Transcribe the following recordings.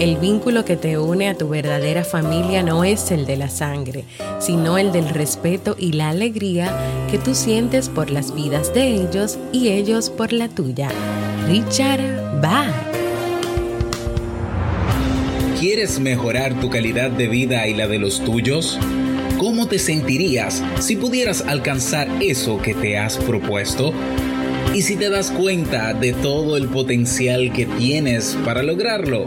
El vínculo que te une a tu verdadera familia no es el de la sangre, sino el del respeto y la alegría que tú sientes por las vidas de ellos y ellos por la tuya. Richard Bach. ¿Quieres mejorar tu calidad de vida y la de los tuyos? ¿Cómo te sentirías si pudieras alcanzar eso que te has propuesto? ¿Y si te das cuenta de todo el potencial que tienes para lograrlo?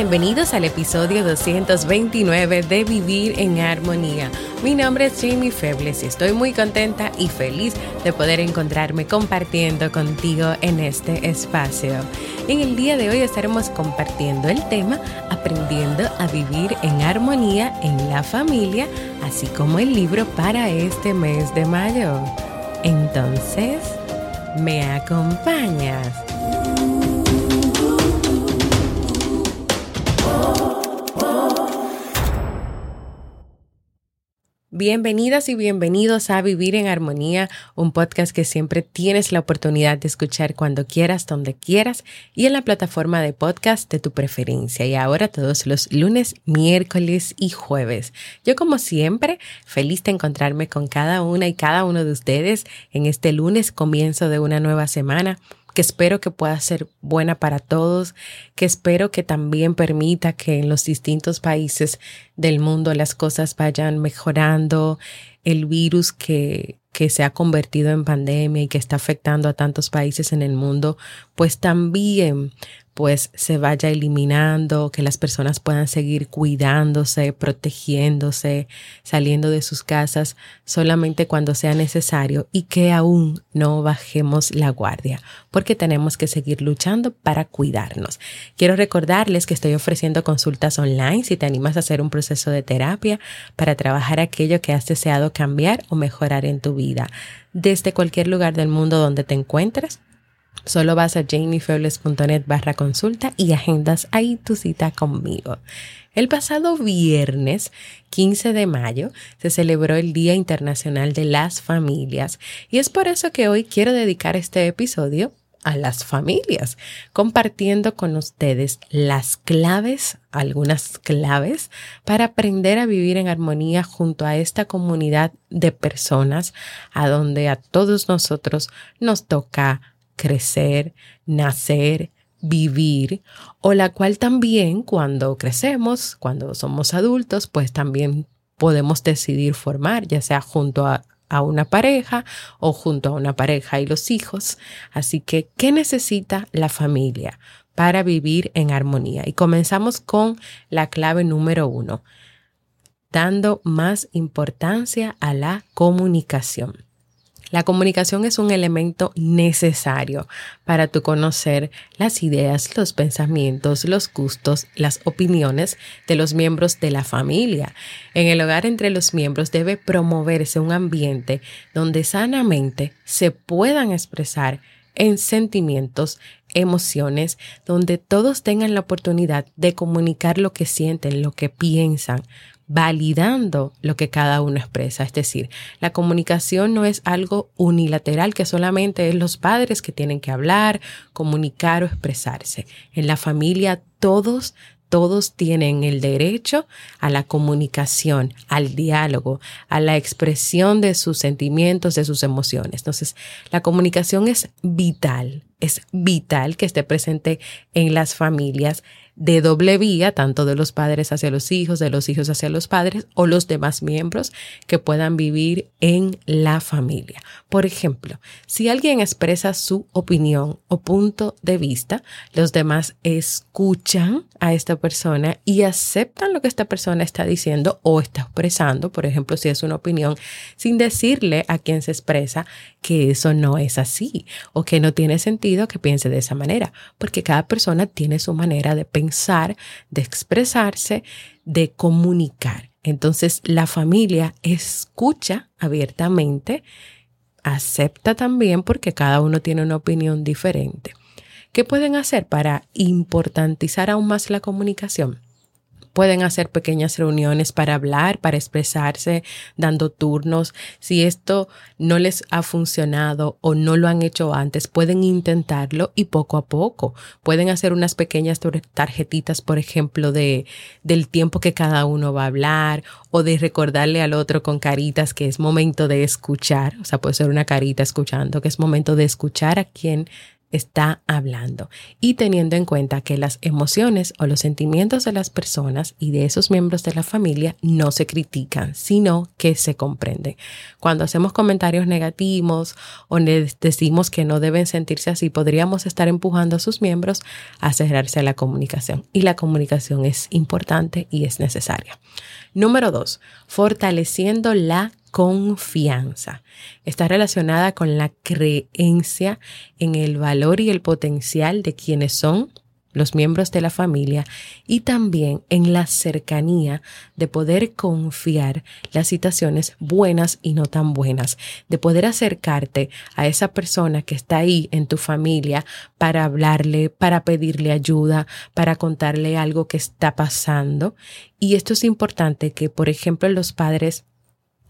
Bienvenidos al episodio 229 de Vivir en Armonía. Mi nombre es Jamie Febles y estoy muy contenta y feliz de poder encontrarme compartiendo contigo en este espacio. En el día de hoy estaremos compartiendo el tema Aprendiendo a vivir en armonía en la familia, así como el libro para este mes de mayo. Entonces, ¿me acompañas? Bienvenidas y bienvenidos a Vivir en Armonía, un podcast que siempre tienes la oportunidad de escuchar cuando quieras, donde quieras y en la plataforma de podcast de tu preferencia. Y ahora todos los lunes, miércoles y jueves. Yo como siempre, feliz de encontrarme con cada una y cada uno de ustedes en este lunes, comienzo de una nueva semana que espero que pueda ser buena para todos, que espero que también permita que en los distintos países del mundo las cosas vayan mejorando, el virus que, que se ha convertido en pandemia y que está afectando a tantos países en el mundo, pues también pues se vaya eliminando, que las personas puedan seguir cuidándose, protegiéndose, saliendo de sus casas solamente cuando sea necesario y que aún no bajemos la guardia, porque tenemos que seguir luchando para cuidarnos. Quiero recordarles que estoy ofreciendo consultas online si te animas a hacer un proceso de terapia para trabajar aquello que has deseado cambiar o mejorar en tu vida. Desde cualquier lugar del mundo donde te encuentres, Solo vas a jamiefebles.net barra consulta y agendas ahí tu cita conmigo. El pasado viernes 15 de mayo se celebró el Día Internacional de las Familias y es por eso que hoy quiero dedicar este episodio a las familias, compartiendo con ustedes las claves, algunas claves, para aprender a vivir en armonía junto a esta comunidad de personas a donde a todos nosotros nos toca crecer, nacer, vivir, o la cual también cuando crecemos, cuando somos adultos, pues también podemos decidir formar, ya sea junto a, una pareja o junto a una pareja y los hijos. Así que, ¿qué necesita la familia para vivir en armonía? Y comenzamos con la clave número uno, dando más importancia a la comunicación. La comunicación es un elemento necesario para tu conocer las ideas, los pensamientos, los gustos, las opiniones de los miembros de la familia. En el hogar entre los miembros debe promoverse un ambiente donde sanamente se puedan expresar en sentimientos, emociones, donde todos tengan la oportunidad de comunicar lo que sienten, lo que piensan, validando lo que cada uno expresa. Es decir, la comunicación no es algo unilateral que solamente es los padres que tienen que hablar, comunicar o expresarse. En la familia todos todos tienen el derecho a la comunicación, al diálogo, a la expresión de sus sentimientos, de sus emociones. Entonces, la comunicación es vital, es vital que esté presente en las familias de doble vía, tanto de los padres hacia los hijos, de los hijos hacia los padres o los demás miembros que puedan vivir en la familia. Por ejemplo, si alguien expresa su opinión o punto de vista, los demás escuchan a esta persona y aceptan lo que esta persona está diciendo o está expresando, por ejemplo, si es una opinión, sin decirle a quien se expresa que eso no es así o que no tiene sentido que piense de esa manera, porque cada persona tiene su manera de pensar, de expresarse, de comunicar. Entonces la familia escucha abiertamente, acepta también porque cada uno tiene una opinión diferente. ¿Qué pueden hacer para importantizar aún más la comunicación? Pueden hacer pequeñas reuniones para hablar, para expresarse, dando turnos. Si esto no les ha funcionado o no lo han hecho antes, pueden intentarlo y poco a poco. Pueden hacer unas pequeñas tarjetitas, por ejemplo, de, del tiempo que cada uno va a hablar o de recordarle al otro con caritas que es momento de escuchar. O sea, puede ser una carita escuchando, que es momento de escuchar a quien está hablando y teniendo en cuenta que las emociones o los sentimientos de las personas y de esos miembros de la familia no se critican, sino que se comprenden. Cuando hacemos comentarios negativos o decimos que no deben sentirse así, podríamos estar empujando a sus miembros a cerrarse a la comunicación y la comunicación es importante y es necesaria. Número dos, fortaleciendo la confianza. Está relacionada con la creencia en el valor y el potencial de quienes son los miembros de la familia y también en la cercanía de poder confiar las situaciones buenas y no tan buenas, de poder acercarte a esa persona que está ahí en tu familia para hablarle, para pedirle ayuda, para contarle algo que está pasando. Y esto es importante que, por ejemplo, los padres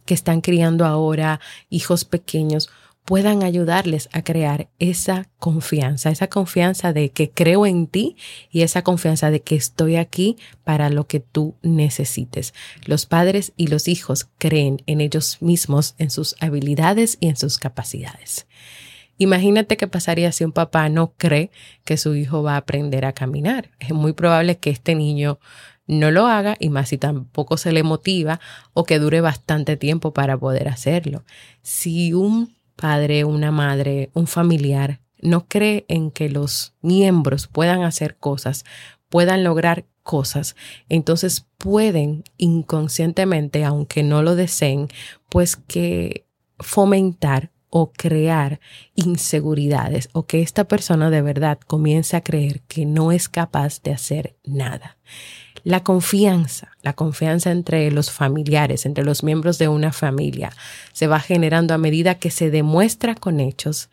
que están criando ahora hijos pequeños puedan ayudarles a crear esa confianza, esa confianza de que creo en ti y esa confianza de que estoy aquí para lo que tú necesites. Los padres y los hijos creen en ellos mismos, en sus habilidades y en sus capacidades. Imagínate qué pasaría si un papá no cree que su hijo va a aprender a caminar. Es muy probable que este niño no lo haga y más si tampoco se le motiva o que dure bastante tiempo para poder hacerlo. Si un padre, una madre, un familiar no cree en que los miembros puedan hacer cosas, puedan lograr cosas, entonces pueden inconscientemente, aunque no lo deseen, pues que fomentar o crear inseguridades o que esta persona de verdad comience a creer que no es capaz de hacer nada. La confianza, la confianza entre los familiares, entre los miembros de una familia, se va generando a medida que se demuestra con hechos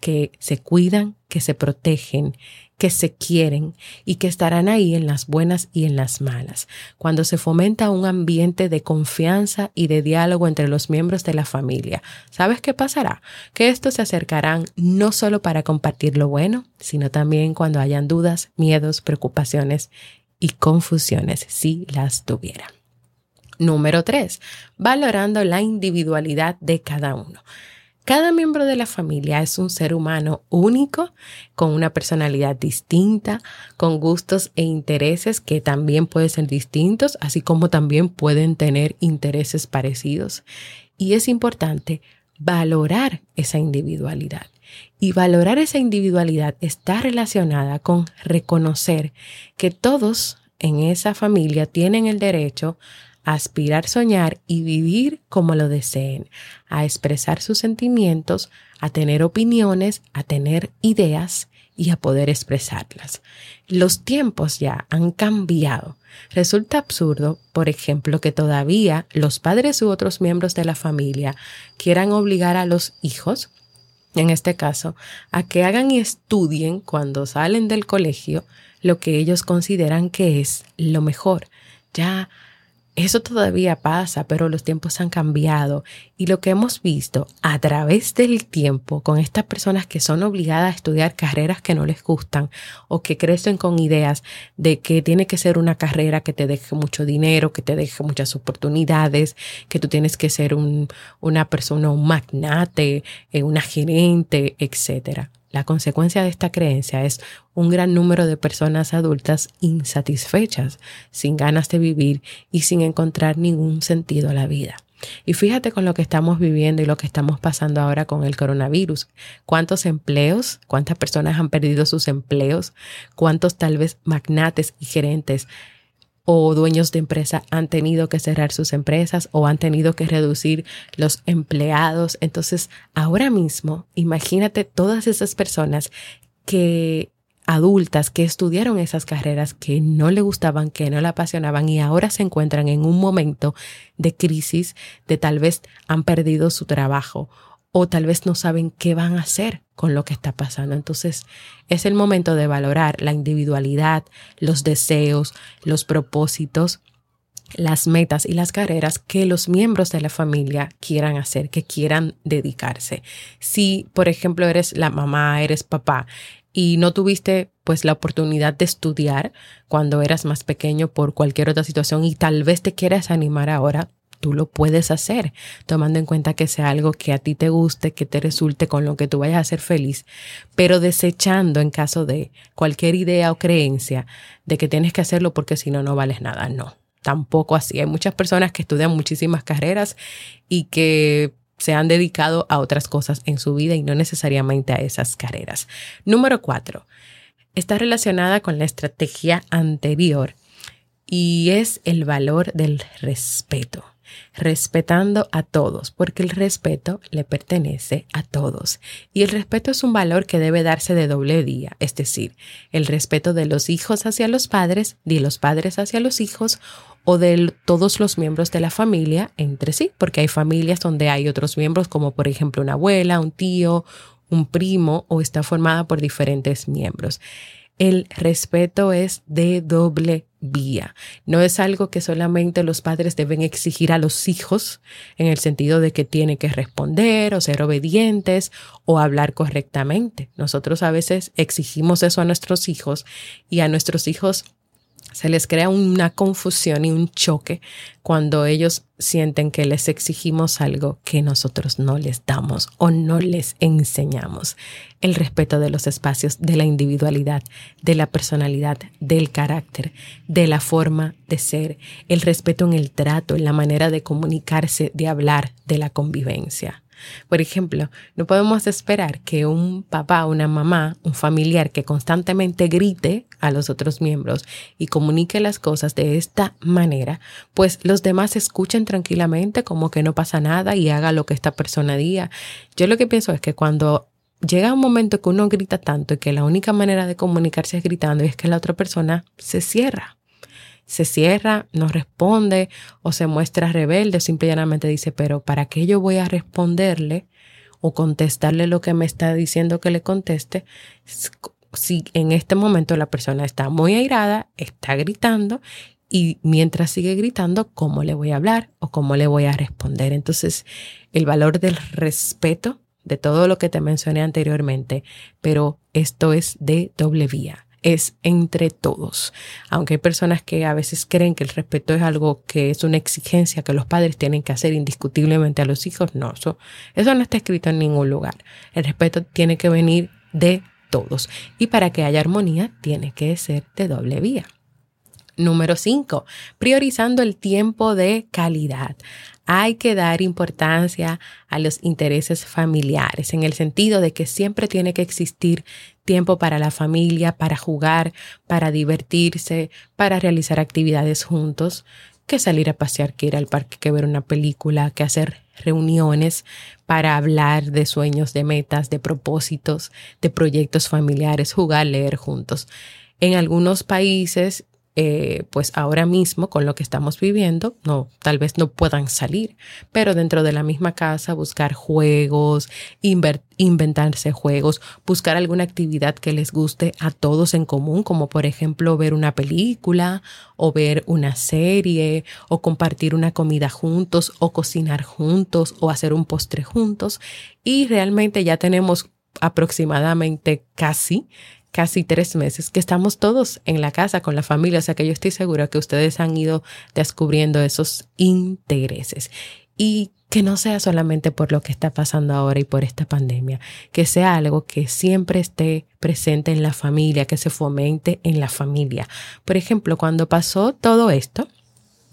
que se cuidan, que se protegen, que se quieren y que estarán ahí en las buenas y en las malas. Cuando se fomenta un ambiente de confianza y de diálogo entre los miembros de la familia, ¿sabes qué pasará? Que estos se acercarán no solo para compartir lo bueno, sino también cuando hayan dudas, miedos, preocupaciones y confusiones si las tuviera. Número tres, valorando la individualidad de cada uno. Cada miembro de la familia es un ser humano único, con una personalidad distinta, con gustos e intereses que también pueden ser distintos, así como también pueden tener intereses parecidos. Y es importante valorar esa individualidad. Y valorar esa individualidad está relacionada con reconocer que todos en esa familia tienen el derecho a aspirar, soñar y vivir como lo deseen, a expresar sus sentimientos, a tener opiniones, a tener ideas y a poder expresarlas. Los tiempos ya han cambiado. Resulta absurdo, por ejemplo, que todavía los padres u otros miembros de la familia quieran obligar a los hijos en este caso, a que hagan y estudien cuando salen del colegio lo que ellos consideran que es lo mejor. Ya eso todavía pasa, pero los tiempos han cambiado. Y lo que hemos visto a través del tiempo con estas personas que son obligadas a estudiar carreras que no les gustan o que crecen con ideas de que tiene que ser una carrera que te deje mucho dinero, que te deje muchas oportunidades, que tú tienes que ser un, una persona, un magnate, eh, una gerente, etcétera La consecuencia de esta creencia es un gran número de personas adultas insatisfechas, sin ganas de vivir y sin encontrar ningún sentido a la vida. Y fíjate con lo que estamos viviendo y lo que estamos pasando ahora con el coronavirus. ¿Cuántos empleos, cuántas personas han perdido sus empleos? ¿Cuántos tal vez magnates y gerentes o dueños de empresa han tenido que cerrar sus empresas o han tenido que reducir los empleados? Entonces, ahora mismo, imagínate todas esas personas que adultas que estudiaron esas carreras que no le gustaban, que no le apasionaban y ahora se encuentran en un momento de crisis, de tal vez han perdido su trabajo o tal vez no saben qué van a hacer con lo que está pasando. Entonces es el momento de valorar la individualidad, los deseos, los propósitos, las metas y las carreras que los miembros de la familia quieran hacer, que quieran dedicarse. Si, por ejemplo, eres la mamá, eres papá y no tuviste pues la oportunidad de estudiar cuando eras más pequeño por cualquier otra situación y tal vez te quieras animar ahora, tú lo puedes hacer, tomando en cuenta que sea algo que a ti te guste, que te resulte con lo que tú vayas a ser feliz, pero desechando en caso de cualquier idea o creencia de que tienes que hacerlo porque si no, no vales nada. No, tampoco así. Hay muchas personas que estudian muchísimas carreras y que se han dedicado a otras cosas en su vida y no necesariamente a esas carreras. Número cuatro, está relacionada con la estrategia anterior y es el valor del respeto respetando a todos, porque el respeto le pertenece a todos. Y el respeto es un valor que debe darse de doble día, es decir, el respeto de los hijos hacia los padres, de los padres hacia los hijos o de todos los miembros de la familia entre sí, porque hay familias donde hay otros miembros, como por ejemplo una abuela, un tío, un primo, o está formada por diferentes miembros. El respeto es de doble vía. No es algo que solamente los padres deben exigir a los hijos en el sentido de que tienen que responder o ser obedientes o hablar correctamente. Nosotros a veces exigimos eso a nuestros hijos y a nuestros hijos se les crea una confusión y un choque cuando ellos sienten que les exigimos algo que nosotros no les damos o no les enseñamos. El respeto de los espacios, de la individualidad, de la personalidad, del carácter, de la forma de ser, el respeto en el trato, en la manera de comunicarse, de hablar, de la convivencia. Por ejemplo, no podemos esperar que un papá, una mamá, un familiar que constantemente grite a los otros miembros y comunique las cosas de esta manera, pues los demás escuchen tranquilamente como que no pasa nada y haga lo que esta persona diga. Yo lo que pienso es que cuando llega un momento que uno grita tanto y que la única manera de comunicarse es gritando y es que la otra persona se cierra se cierra, no responde o se muestra rebelde, simplemente dice, pero ¿para qué yo voy a responderle o contestarle lo que me está diciendo que le conteste? Si en este momento la persona está muy airada, está gritando y mientras sigue gritando, ¿cómo le voy a hablar o cómo le voy a responder? Entonces, el valor del respeto de todo lo que te mencioné anteriormente, pero esto es de doble vía es entre todos. Aunque hay personas que a veces creen que el respeto es algo que es una exigencia que los padres tienen que hacer indiscutiblemente a los hijos, no, eso, eso no está escrito en ningún lugar. El respeto tiene que venir de todos y para que haya armonía tiene que ser de doble vía. Número 5. Priorizando el tiempo de calidad hay que dar importancia a los intereses familiares, en el sentido de que siempre tiene que existir tiempo para la familia, para jugar, para divertirse, para realizar actividades juntos, que salir a pasear, que ir al parque, que ver una película, que hacer reuniones para hablar de sueños, de metas, de propósitos, de proyectos familiares, jugar, leer juntos. En algunos países eh, pues ahora mismo con lo que estamos viviendo, no, tal vez no puedan salir, pero dentro de la misma casa buscar juegos, inventarse juegos, buscar alguna actividad que les guste a todos en común, como por ejemplo ver una película o ver una serie o compartir una comida juntos o cocinar juntos o hacer un postre juntos. Y realmente ya tenemos aproximadamente casi casi tres meses que estamos todos en la casa con la familia, o sea que yo estoy segura que ustedes han ido descubriendo esos intereses. Y que no sea solamente por lo que está pasando ahora y por esta pandemia, que sea algo que siempre esté presente en la familia, que se fomente en la familia. Por ejemplo, cuando pasó todo esto,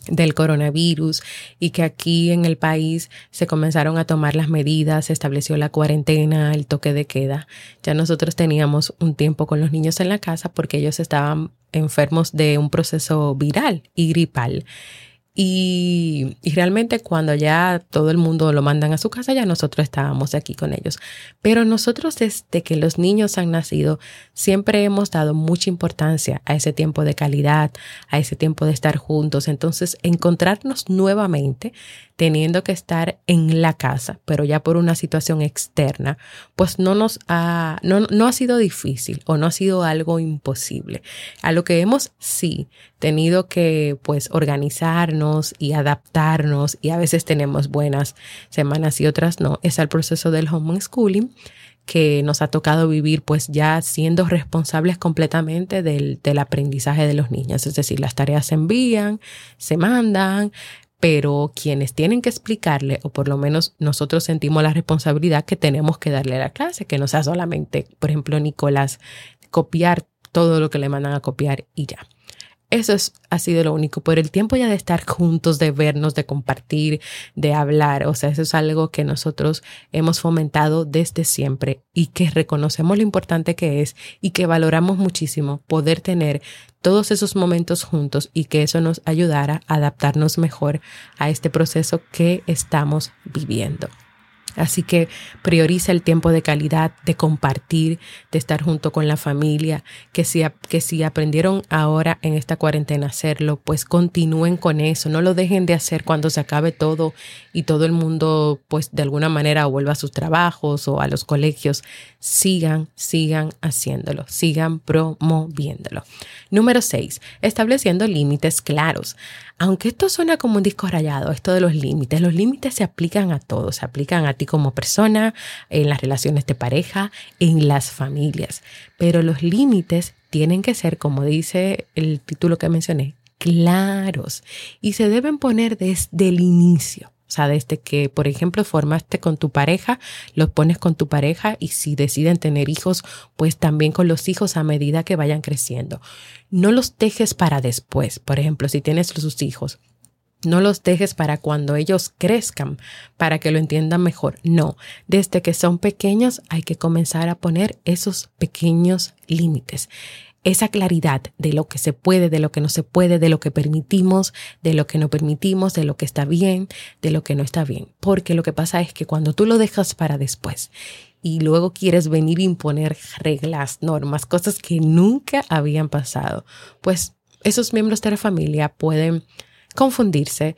del coronavirus y que aquí en el país se comenzaron a tomar las medidas, se estableció la cuarentena, el toque de queda. Ya nosotros teníamos un tiempo con los niños en la casa porque ellos estaban enfermos de un proceso viral y gripal. Y, realmente cuando ya todo el mundo lo mandan a su casa, ya nosotros estábamos aquí con ellos. Pero nosotros desde que los niños han nacido, siempre hemos dado mucha importancia a ese tiempo de calidad, a ese tiempo de estar juntos. Entonces, encontrarnos nuevamente teniendo que estar en la casa, pero ya por una situación externa, pues no nos ha, no, no ha sido difícil o no ha sido algo imposible. A lo que hemos sí tenido que pues organizarnos y adaptarnos y a veces tenemos buenas semanas y otras no, es al proceso del homeschooling que nos ha tocado vivir pues ya siendo responsables completamente del, del, aprendizaje de los niños. Es decir, las tareas se envían, se mandan, pero quienes tienen que explicarle, o por lo menos nosotros sentimos la responsabilidad que tenemos que darle a la clase, que no sea solamente, por ejemplo, Nicolás, copiar todo lo que le mandan a copiar y ya. Eso es, ha sido lo único. Por el tiempo ya de estar juntos, de vernos, de compartir, de hablar. O sea, eso es algo que nosotros hemos fomentado desde siempre y que reconocemos lo importante que es y que valoramos muchísimo poder tener todos esos momentos juntos y que eso nos ayudara a adaptarnos mejor a este proceso que estamos viviendo. Así que prioriza el tiempo de calidad, de compartir, de estar junto con la familia, que si, que si aprendieron ahora en esta cuarentena hacerlo, pues continúen con eso, no lo dejen de hacer cuando se acabe todo y todo el mundo pues de alguna manera vuelva a sus trabajos o a los colegios. Sigan, sigan haciéndolo, sigan promoviéndolo. Número 6. Estableciendo límites claros. Aunque esto suena como un disco rayado, esto de los límites, los límites se aplican a todos, se aplican a como persona, en las relaciones de pareja, en las familias. Pero los límites tienen que ser, como dice el título que mencioné, claros y se deben poner desde el inicio. O sea, desde que, por ejemplo, formaste con tu pareja, los pones con tu pareja y si deciden tener hijos, pues también con los hijos a medida que vayan creciendo. No los dejes para después. Por ejemplo, si tienes sus hijos, no los dejes para cuando ellos crezcan, para que lo entiendan mejor. No, desde que son pequeños hay que comenzar a poner esos pequeños límites. Esa claridad de lo que se puede, de lo que no se puede, de lo que permitimos, de lo que no permitimos, de lo que está bien, de lo que no está bien. Porque lo que pasa es que cuando tú lo dejas para después y luego quieres venir a imponer reglas, normas, cosas que nunca habían pasado, pues esos miembros de la familia pueden confundirse,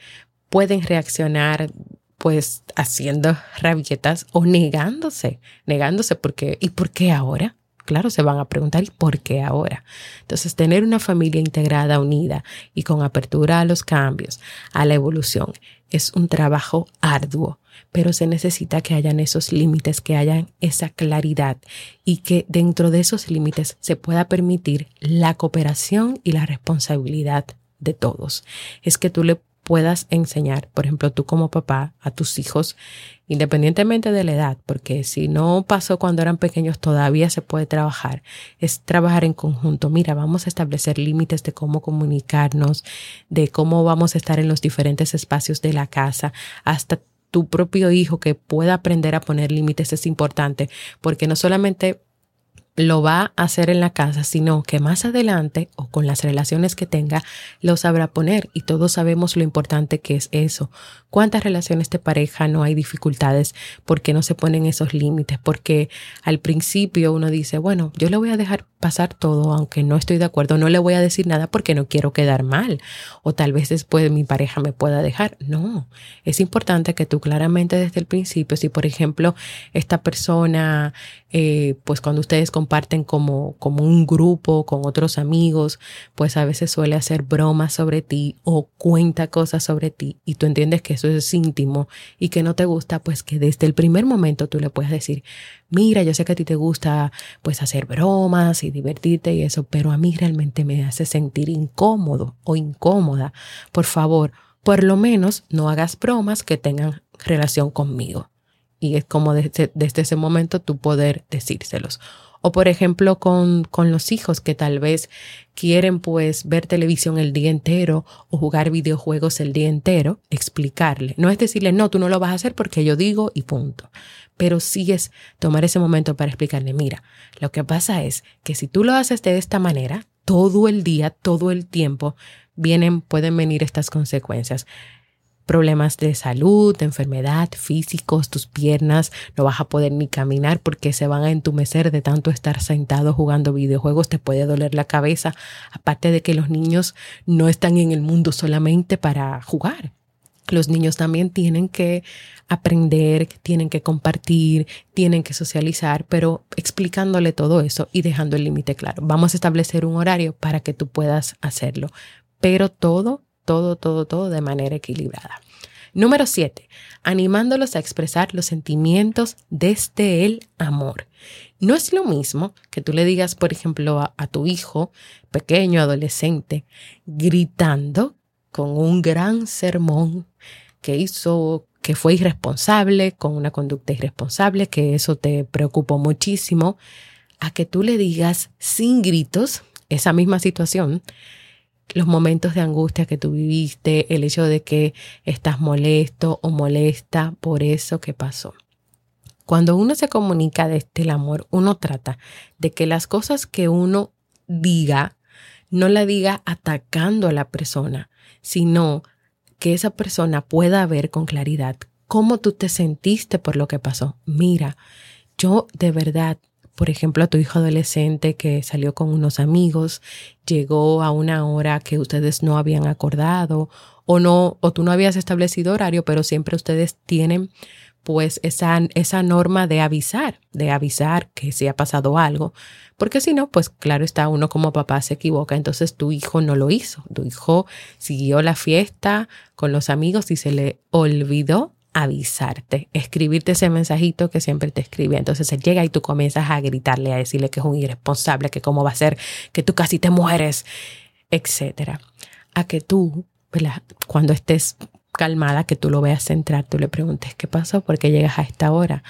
pueden reaccionar pues haciendo rabietas o negándose, negándose porque ¿y por qué ahora? Claro, se van a preguntar ¿y por qué ahora? Entonces, tener una familia integrada, unida y con apertura a los cambios, a la evolución, es un trabajo arduo, pero se necesita que hayan esos límites, que hayan esa claridad y que dentro de esos límites se pueda permitir la cooperación y la responsabilidad de todos. Es que tú le puedas enseñar, por ejemplo, tú como papá, a tus hijos, independientemente de la edad, porque si no pasó cuando eran pequeños, todavía se puede trabajar, es trabajar en conjunto. Mira, vamos a establecer límites de cómo comunicarnos, de cómo vamos a estar en los diferentes espacios de la casa, hasta tu propio hijo que pueda aprender a poner límites es importante, porque no solamente lo va a hacer en la casa, sino que más adelante o con las relaciones que tenga, lo sabrá poner y todos sabemos lo importante que es eso. ¿Cuántas relaciones de pareja no hay dificultades porque no se ponen esos límites? Porque al principio uno dice, bueno, yo le voy a dejar pasar todo aunque no estoy de acuerdo, no le voy a decir nada porque no quiero quedar mal o tal vez después mi pareja me pueda dejar. No, es importante que tú claramente desde el principio, si por ejemplo esta persona, eh, pues cuando ustedes comparten como, como un grupo con otros amigos, pues a veces suele hacer bromas sobre ti o cuenta cosas sobre ti y tú entiendes que eso es íntimo y que no te gusta, pues que desde el primer momento tú le puedes decir, mira, yo sé que a ti te gusta pues hacer bromas y divertirte y eso, pero a mí realmente me hace sentir incómodo o incómoda. Por favor, por lo menos no hagas bromas que tengan relación conmigo. Y es como desde, ese momento tú poder decírselos. O por ejemplo con, con, los hijos que tal vez quieren pues ver televisión el día entero o jugar videojuegos el día entero, explicarle. No es decirle, no, tú no lo vas a hacer porque yo digo y punto. Pero sí es tomar ese momento para explicarle, mira, lo que pasa es que si tú lo haces de esta manera, todo el día, todo el tiempo, vienen, pueden venir estas consecuencias problemas de salud, enfermedad, físicos, tus piernas, no vas a poder ni caminar porque se van a entumecer de tanto estar sentado jugando videojuegos, te puede doler la cabeza, aparte de que los niños no están en el mundo solamente para jugar. Los niños también tienen que aprender, tienen que compartir, tienen que socializar, pero explicándole todo eso y dejando el límite claro. Vamos a establecer un horario para que tú puedas hacerlo, pero todo todo, todo, todo de manera equilibrada. Número siete, animándolos a expresar los sentimientos desde el amor. No es lo mismo que tú le digas, por ejemplo, a, a, tu hijo pequeño, adolescente, gritando con un gran sermón que hizo, que fue irresponsable, con una conducta irresponsable, que eso te preocupó muchísimo, a que tú le digas sin gritos esa misma situación los momentos de angustia que tú viviste, el hecho de que estás molesto o molesta por eso que pasó. Cuando uno se comunica desde el amor, uno trata de que las cosas que uno diga, no la diga atacando a la persona, sino que esa persona pueda ver con claridad cómo tú te sentiste por lo que pasó. Mira, yo de verdad por ejemplo, a tu hijo adolescente que salió con unos amigos, llegó a una hora que ustedes no habían acordado o no, o tú no habías establecido horario, pero siempre ustedes tienen pues esa, esa norma de avisar, de avisar que si ha pasado algo, porque si no, pues claro está, uno como papá se equivoca, entonces tu hijo no lo hizo, tu hijo siguió la fiesta con los amigos y se le olvidó avisarte, escribirte ese mensajito que siempre te escribe. Entonces él llega y tú comienzas a gritarle, a decirle que es un irresponsable, que cómo va a ser, que tú casi te mueres, etcétera. A que tú, cuando estés calmada, que tú lo veas entrar, tú le preguntes qué pasó, por qué llegas a esta hora.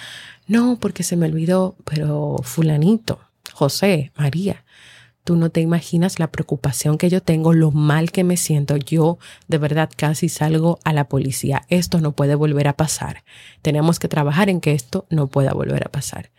No, porque se me olvidó, pero fulanito, José, María, Tú no te imaginas la preocupación que yo tengo, lo mal que me siento. Yo de verdad casi salgo a la policía. Esto no puede volver a pasar. Tenemos que trabajar en que esto no pueda volver a pasar.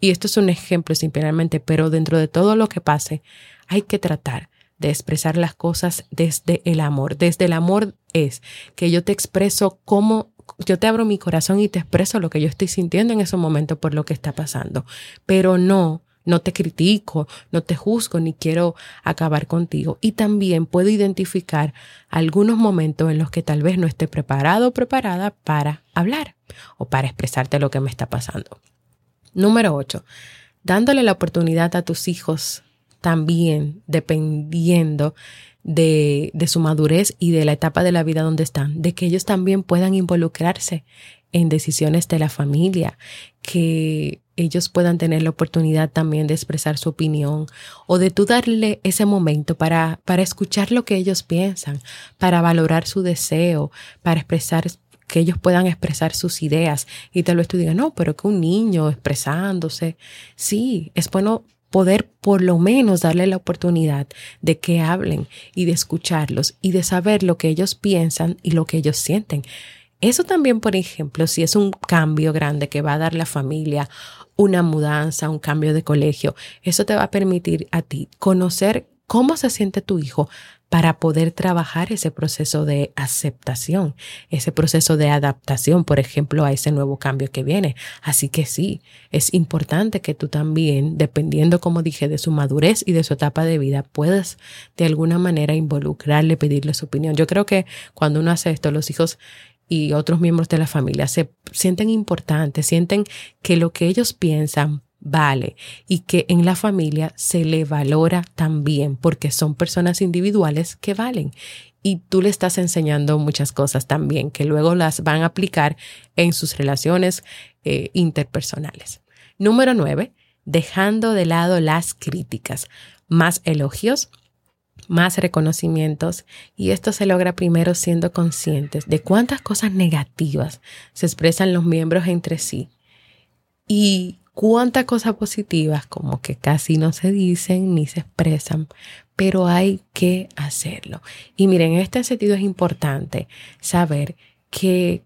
Y esto es un ejemplo simplemente, pero dentro de todo lo que pase, hay que tratar de expresar las cosas desde el amor. Desde el amor es que yo te expreso cómo yo te abro mi corazón y te expreso lo que yo estoy sintiendo en ese momento por lo que está pasando, pero no no te critico, no te juzgo ni quiero acabar contigo. Y también puedo identificar algunos momentos en los que tal vez no esté preparado o preparada para hablar o para expresarte lo que me está pasando. Número 8. Dándole la oportunidad a tus hijos también, dependiendo de, de, su madurez y de la etapa de la vida donde están, de que ellos también puedan involucrarse en decisiones de la familia, que ellos puedan tener la oportunidad también de expresar su opinión o de tú darle ese momento para, para escuchar lo que ellos piensan, para valorar su deseo, para expresar que ellos puedan expresar sus ideas y tal vez tú digas, no, pero que un niño expresándose, sí, es bueno poder por lo menos darle la oportunidad de que hablen y de escucharlos y de saber lo que ellos piensan y lo que ellos sienten. Eso también, por ejemplo, si es un cambio grande que va a dar la familia, una mudanza, un cambio de colegio, eso te va a permitir a ti conocer cómo se siente tu hijo para poder trabajar ese proceso de aceptación, ese proceso de adaptación, por ejemplo, a ese nuevo cambio que viene. Así que sí, es importante que tú también, dependiendo, como dije, de su madurez y de su etapa de vida, puedas de alguna manera involucrarle, pedirle su opinión. Yo creo que cuando uno hace esto, los hijos y otros miembros de la familia se sienten importantes, sienten que lo que ellos piensan vale y que en la familia se le valora también porque son personas individuales que valen y tú le estás enseñando muchas cosas también que luego las van a aplicar en sus relaciones eh, interpersonales. Número nueve, dejando de lado las críticas, más elogios más reconocimientos y esto se logra primero siendo conscientes de cuántas cosas negativas se expresan los miembros entre sí y cuántas cosas positivas como que casi no se dicen ni se expresan, pero hay que hacerlo. Y miren, en este sentido es importante saber que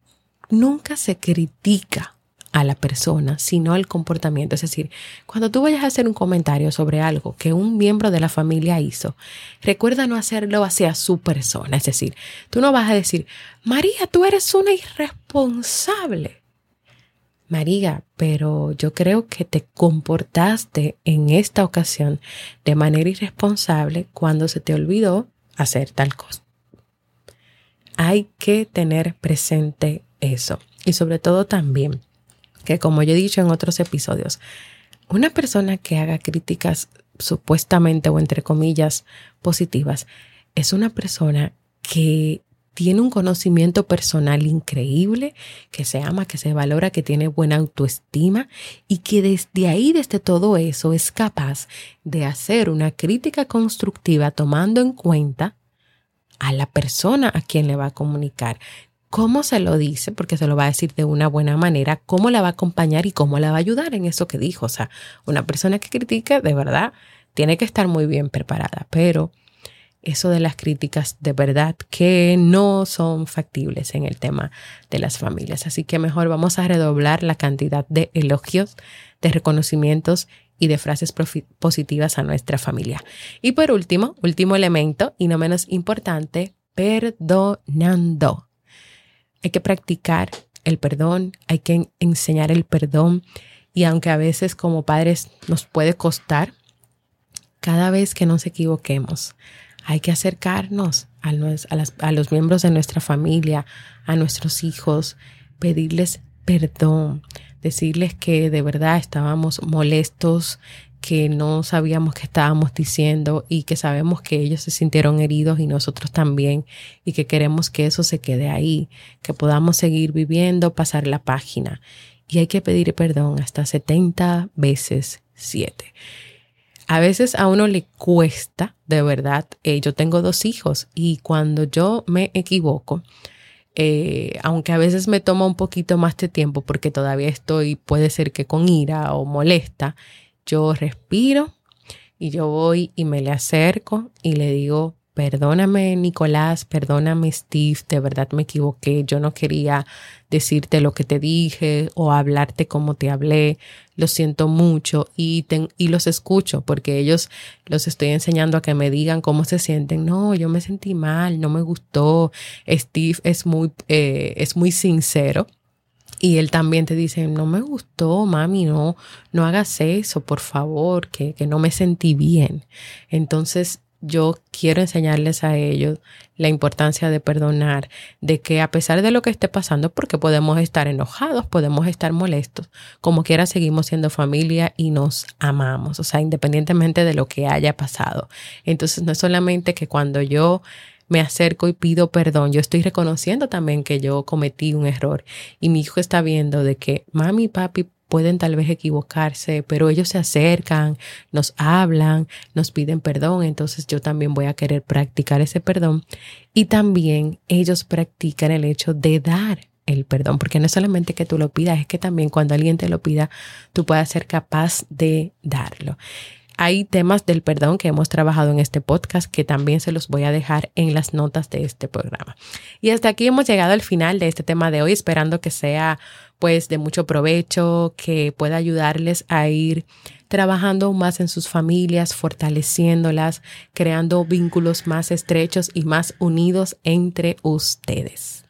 nunca se critica a la persona, sino al comportamiento. Es decir, cuando tú vayas a hacer un comentario sobre algo que un miembro de la familia hizo, recuerda no hacerlo hacia su persona. Es decir, tú no vas a decir, María, tú eres una irresponsable. María, pero yo creo que te comportaste en esta ocasión de manera irresponsable cuando se te olvidó hacer tal cosa. Hay que tener presente eso. Y sobre todo también que como yo he dicho en otros episodios, una persona que haga críticas supuestamente o entre comillas positivas es una persona que tiene un conocimiento personal increíble, que se ama, que se valora, que tiene buena autoestima y que desde ahí, desde todo eso, es capaz de hacer una crítica constructiva tomando en cuenta a la persona a quien le va a comunicar, cómo se lo dice, porque se lo va a decir de una buena manera, cómo la va a acompañar y cómo la va a ayudar en eso que dijo. O sea, una persona que critique, de verdad, tiene que estar muy bien preparada, pero eso de las críticas de verdad que no son factibles en el tema de las familias. Así que mejor vamos a redoblar la cantidad de elogios, de reconocimientos y de frases positivas a nuestra familia. Y por último, último elemento y no menos importante, perdonando. Hay que practicar el perdón, hay que enseñar el perdón. Y aunque a veces como padres nos puede costar, cada vez que nos equivoquemos, hay que acercarnos a, a los miembros de nuestra familia, a nuestros hijos, pedirles perdón, decirles que de verdad estábamos molestos, que no sabíamos qué estábamos diciendo y que sabemos que ellos se sintieron heridos y nosotros también y que queremos que eso se quede ahí, que podamos seguir viviendo, pasar la página. Y hay que pedir perdón hasta 70 veces 7. A veces a uno le cuesta, de verdad, eh, yo tengo dos hijos y cuando yo me equivoco, eh, aunque a veces me toma un poquito más de tiempo porque todavía estoy, puede ser que con ira o molesta, yo respiro y yo voy y me le acerco y le digo, perdóname Nicolás, perdóname Steve, de verdad me equivoqué, yo no quería decirte lo que te dije o hablarte como te hablé, lo siento mucho y, y los escucho porque ellos los estoy enseñando a que me digan cómo se sienten, no, yo me sentí mal, no me gustó, Steve es muy, eh, es muy sincero y él también te dice, no me gustó, mami, no, no hagas eso, por favor, que, que no me sentí bien. Entonces, yo quiero enseñarles a ellos la importancia de perdonar, de que a pesar de lo que esté pasando, porque podemos estar enojados, podemos estar molestos, como quiera seguimos siendo familia y nos amamos, o sea, independientemente de lo que haya pasado. Entonces, no es solamente que cuando yo me acerco y pido perdón. Yo estoy reconociendo también que yo cometí un error y mi hijo está viendo de que mami y papi pueden tal vez equivocarse, pero ellos se acercan, nos hablan, nos piden perdón, entonces yo también voy a querer practicar ese perdón y también ellos practican el hecho de dar el perdón, porque no solamente que tú lo pidas, es que también cuando alguien te lo pida, tú puedas ser capaz de darlo. Hay temas del perdón que hemos trabajado en este podcast que también se los voy a dejar en las notas de este programa. Y hasta aquí hemos llegado al final de este tema de hoy, esperando que sea pues de mucho provecho, que pueda ayudarles a ir trabajando más en sus familias, fortaleciéndolas, creando vínculos más estrechos y más unidos entre ustedes.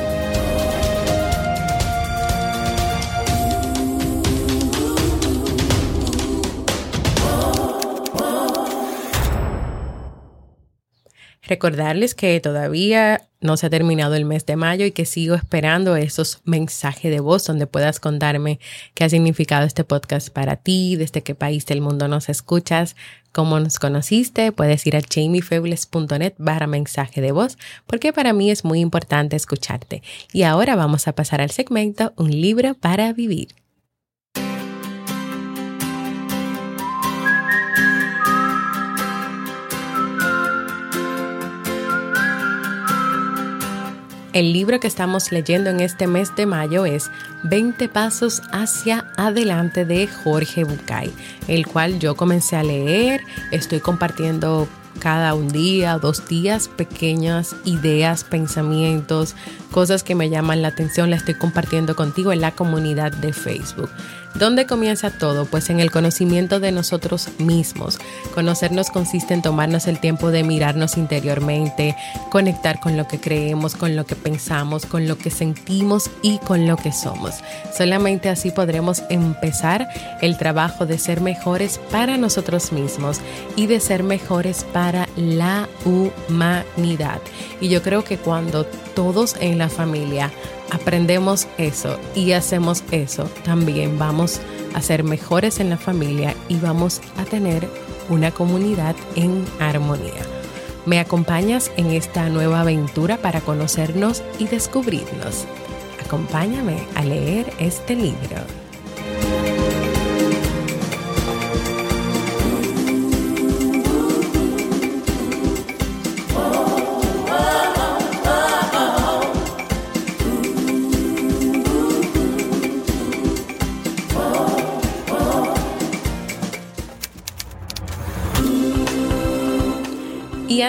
Recordarles que todavía no se ha terminado el mes de mayo y que sigo esperando esos mensajes de voz donde puedas contarme qué ha significado este podcast para ti, desde qué país del mundo nos escuchas, cómo nos conociste. Puedes ir a jamiefebles.net barra mensaje de voz porque para mí es muy importante escucharte. Y ahora vamos a pasar al segmento Un libro para vivir. El libro que estamos leyendo en este mes de mayo es 20 Pasos hacia adelante de Jorge Bucay, el cual yo comencé a leer, estoy compartiendo cada un día, dos días, pequeñas ideas, pensamientos, cosas que me llaman la atención, la estoy compartiendo contigo en la comunidad de Facebook. ¿Dónde comienza todo? Pues en el conocimiento de nosotros mismos. Conocernos consiste en tomarnos el tiempo de mirarnos interiormente, conectar con lo que creemos, con lo que pensamos, con lo que sentimos y con lo que somos. Solamente así podremos empezar el trabajo de ser mejores para nosotros mismos y de ser mejores para la humanidad. Y yo creo que cuando todos en la familia aprendemos eso y hacemos eso, también vamos a ser mejores en la familia y vamos a tener una comunidad en armonía. ¿Me acompañas en esta nueva aventura para conocernos y descubrirnos? Acompáñame a leer este libro.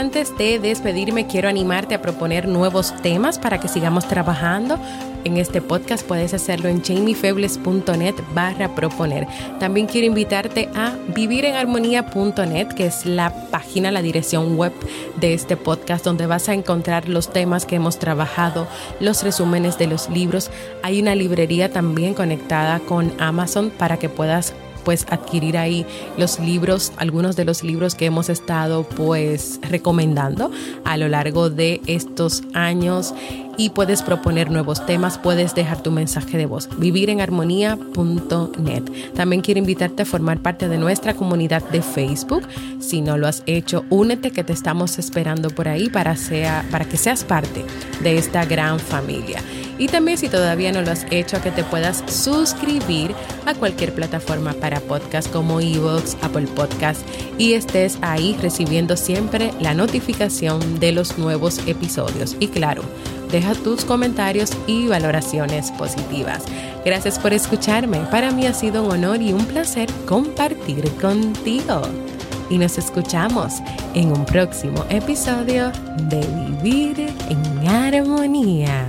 Antes de despedirme, quiero animarte a proponer nuevos temas para que sigamos trabajando en este podcast. Puedes hacerlo en jamiefebles.net barra proponer. También quiero invitarte a vivirenharmonía.net, que es la página, la dirección web de este podcast, donde vas a encontrar los temas que hemos trabajado, los resúmenes de los libros. Hay una librería también conectada con Amazon para que puedas pues adquirir ahí los libros, algunos de los libros que hemos estado pues recomendando a lo largo de estos años y puedes proponer nuevos temas, puedes dejar tu mensaje de voz. Vivirenharmonía.net. También quiero invitarte a formar parte de nuestra comunidad de Facebook. Si no lo has hecho, únete que te estamos esperando por ahí para, sea, para que seas parte de esta gran familia. Y también si todavía no lo has hecho, que te puedas suscribir a cualquier plataforma para podcast como Evox, Apple Podcast y estés ahí recibiendo siempre la notificación de los nuevos episodios. Y claro, deja tus comentarios y valoraciones positivas. Gracias por escucharme. Para mí ha sido un honor y un placer compartir contigo. Y nos escuchamos en un próximo episodio de Vivir en Armonía.